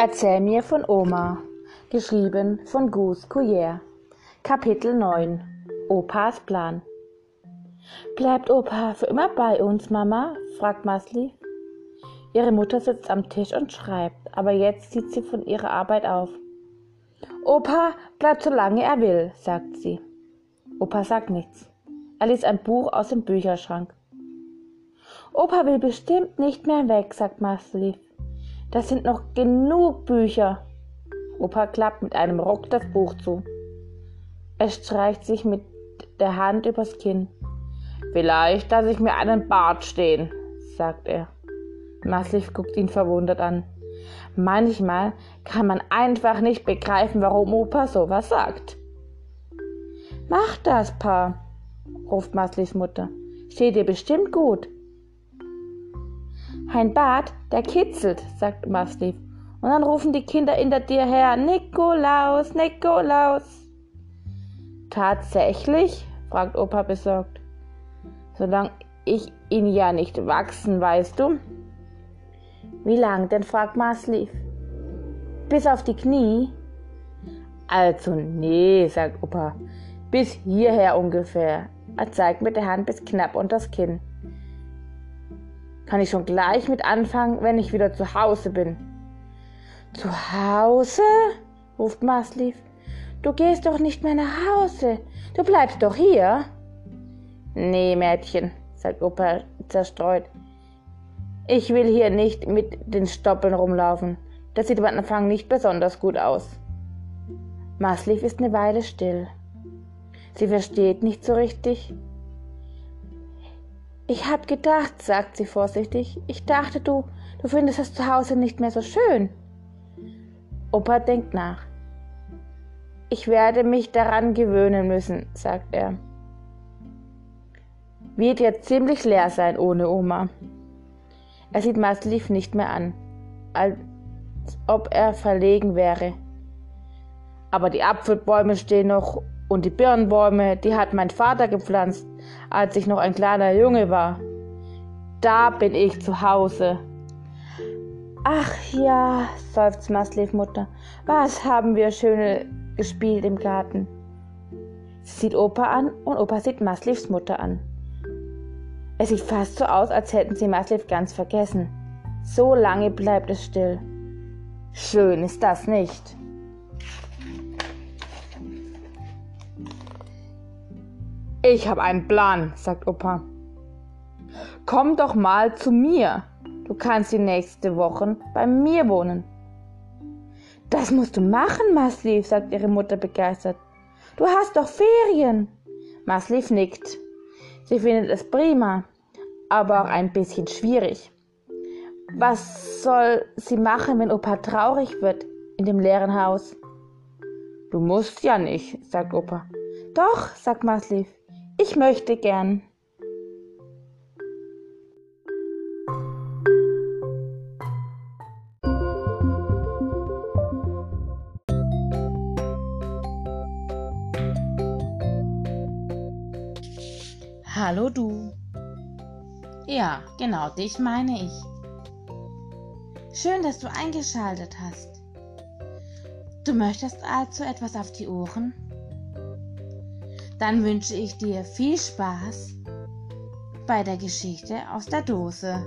Erzähl mir von Oma, geschrieben von Gus Couillère. Kapitel 9 Opas Plan Bleibt Opa für immer bei uns, Mama? fragt Masli. Ihre Mutter sitzt am Tisch und schreibt, aber jetzt sieht sie von ihrer Arbeit auf. Opa bleibt so lange er will, sagt sie. Opa sagt nichts. Er liest ein Buch aus dem Bücherschrank. Opa will bestimmt nicht mehr weg, sagt Masli. Das sind noch genug Bücher. Opa klappt mit einem Ruck das Buch zu. Er streicht sich mit der Hand übers Kinn. Vielleicht lasse ich mir einen Bart stehen, sagt er. Massiv guckt ihn verwundert an. Manchmal kann man einfach nicht begreifen, warum Opa sowas sagt. Mach das, Pa, ruft Maslivs Mutter. Steht dir bestimmt gut. Ein Bart, der kitzelt, sagt Masliv. Und dann rufen die Kinder hinter dir her, Nikolaus, Nikolaus. Tatsächlich? fragt Opa besorgt. Solange ich ihn ja nicht wachsen, weißt du? Wie lang denn? fragt Masliv. Bis auf die Knie? Also, nee, sagt Opa. Bis hierher ungefähr. Er zeigt mit der Hand bis knapp unter das Kinn. Kann ich schon gleich mit anfangen, wenn ich wieder zu Hause bin. Zu Hause? ruft Masliv. Du gehst doch nicht mehr nach Hause. Du bleibst doch hier. Nee, Mädchen, sagt Opa zerstreut. Ich will hier nicht mit den Stoppeln rumlaufen. Das sieht am Anfang nicht besonders gut aus. Masliv ist eine Weile still. Sie versteht nicht so richtig, ich hab gedacht, sagt sie vorsichtig, ich dachte, du, du findest das Zuhause nicht mehr so schön. Opa denkt nach. Ich werde mich daran gewöhnen müssen, sagt er. Wird jetzt ziemlich leer sein ohne Oma. Er sieht Masliv nicht mehr an, als ob er verlegen wäre. Aber die Apfelbäume stehen noch und die Birnbäume, die hat mein Vater gepflanzt, als ich noch ein kleiner Junge war. Da bin ich zu Hause. Ach ja, seufzt Maslevs Mutter, was haben wir schöne gespielt im Garten. Sie sieht Opa an und Opa sieht Maslevs Mutter an. Es sieht fast so aus, als hätten sie Maslev ganz vergessen. So lange bleibt es still. Schön ist das nicht. Ich habe einen Plan, sagt Opa. Komm doch mal zu mir. Du kannst die nächste Woche bei mir wohnen. Das musst du machen, Masliv, sagt ihre Mutter begeistert. Du hast doch Ferien. Masliv nickt. Sie findet es prima, aber auch ein bisschen schwierig. Was soll sie machen, wenn Opa traurig wird in dem leeren Haus? Du musst ja nicht, sagt Opa. Doch, sagt Masliv. Ich möchte gern. Hallo du. Ja, genau dich meine ich. Schön, dass du eingeschaltet hast. Du möchtest also etwas auf die Ohren? Dann wünsche ich dir viel Spaß bei der Geschichte aus der Dose.